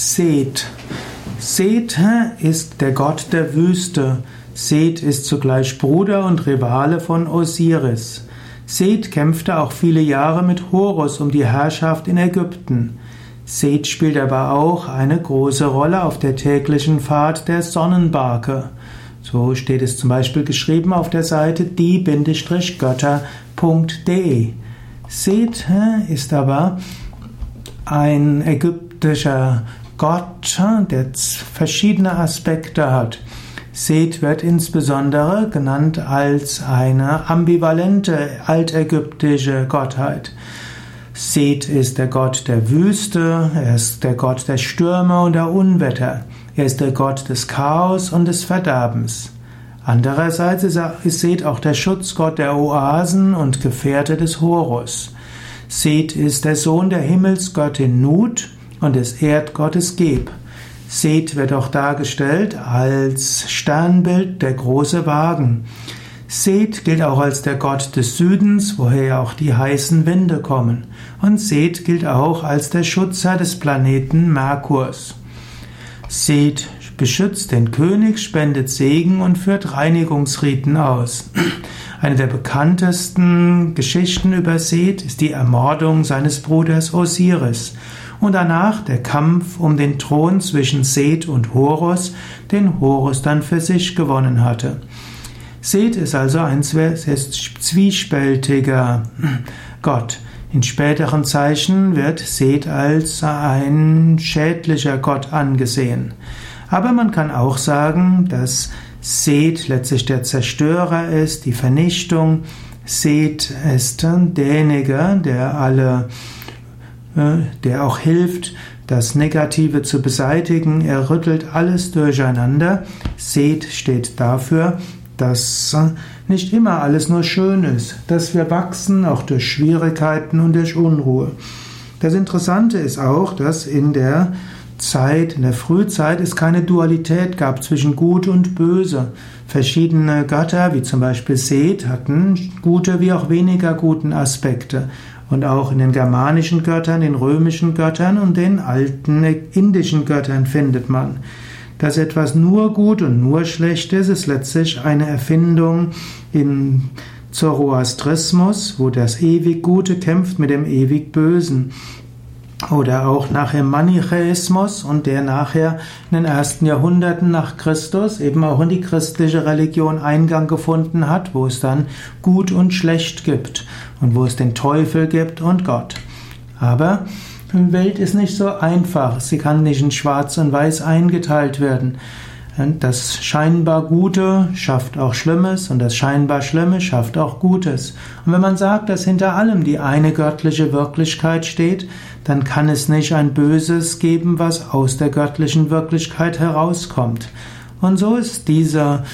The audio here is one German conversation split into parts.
Seth. Seth ist der Gott der Wüste. Seth ist zugleich Bruder und Rivale von Osiris. Seth kämpfte auch viele Jahre mit Horus um die Herrschaft in Ägypten. Seth spielt aber auch eine große Rolle auf der täglichen Fahrt der Sonnenbarke. So steht es zum Beispiel geschrieben auf der Seite die-götter.de. Seth ist aber ein ägyptischer Gott, der verschiedene Aspekte hat. Seth wird insbesondere genannt als eine ambivalente altägyptische Gottheit. Seth ist der Gott der Wüste, er ist der Gott der Stürme und der Unwetter, er ist der Gott des Chaos und des Verderbens. Andererseits ist Seth auch der Schutzgott der Oasen und Gefährte des Horus. Seth ist der Sohn der Himmelsgöttin Nut und des Erdgottes Geb. Seth wird auch dargestellt als Sternbild der große Wagen. Seth gilt auch als der Gott des Südens, woher auch die heißen Winde kommen. Und Seth gilt auch als der Schutzer des Planeten Merkurs. Seth beschützt den König, spendet Segen und führt Reinigungsriten aus. Eine der bekanntesten Geschichten über Seth ist die Ermordung seines Bruders Osiris und danach der Kampf um den Thron zwischen Seth und Horus, den Horus dann für sich gewonnen hatte. Seth ist also ein zwiespältiger Gott. In späteren Zeichen wird Seth als ein schädlicher Gott angesehen. Aber man kann auch sagen, dass Seth letztlich der Zerstörer ist, die Vernichtung. Seth ist derjenige, der alle der auch hilft, das Negative zu beseitigen. Er rüttelt alles durcheinander. Seth steht dafür, dass nicht immer alles nur schön ist, dass wir wachsen, auch durch Schwierigkeiten und durch Unruhe. Das Interessante ist auch, dass in der Zeit, in der Frühzeit es keine Dualität gab zwischen Gut und Böse. Verschiedene Götter, wie zum Beispiel Seth, hatten gute wie auch weniger guten Aspekte. Und auch in den germanischen Göttern, den römischen Göttern und den alten indischen Göttern findet man. Dass etwas nur gut und nur schlecht ist, ist letztlich eine Erfindung in Zoroastrismus, wo das ewig Gute kämpft mit dem ewig Bösen. Oder auch nachher Manichäismus und der nachher in den ersten Jahrhunderten nach Christus eben auch in die christliche Religion Eingang gefunden hat, wo es dann Gut und Schlecht gibt und wo es den Teufel gibt und Gott. Aber die Welt ist nicht so einfach, sie kann nicht in Schwarz und Weiß eingeteilt werden. Das scheinbar Gute schafft auch Schlimmes und das scheinbar Schlimme schafft auch Gutes. Und wenn man sagt, dass hinter allem die eine göttliche Wirklichkeit steht, dann kann es nicht ein Böses geben, was aus der göttlichen Wirklichkeit herauskommt. Und so ist dieser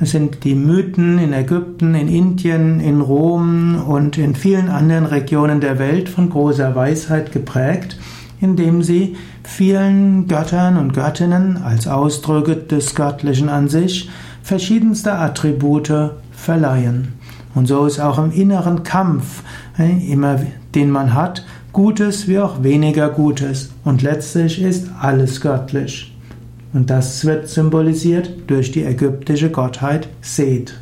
sind die Mythen in Ägypten, in Indien, in Rom und in vielen anderen Regionen der Welt von großer Weisheit geprägt indem sie vielen Göttern und Göttinnen als Ausdrücke des Göttlichen an sich verschiedenste Attribute verleihen. Und so ist auch im inneren Kampf, äh, immer, den man hat, Gutes wie auch weniger Gutes. Und letztlich ist alles göttlich. Und das wird symbolisiert durch die ägyptische Gottheit Seth.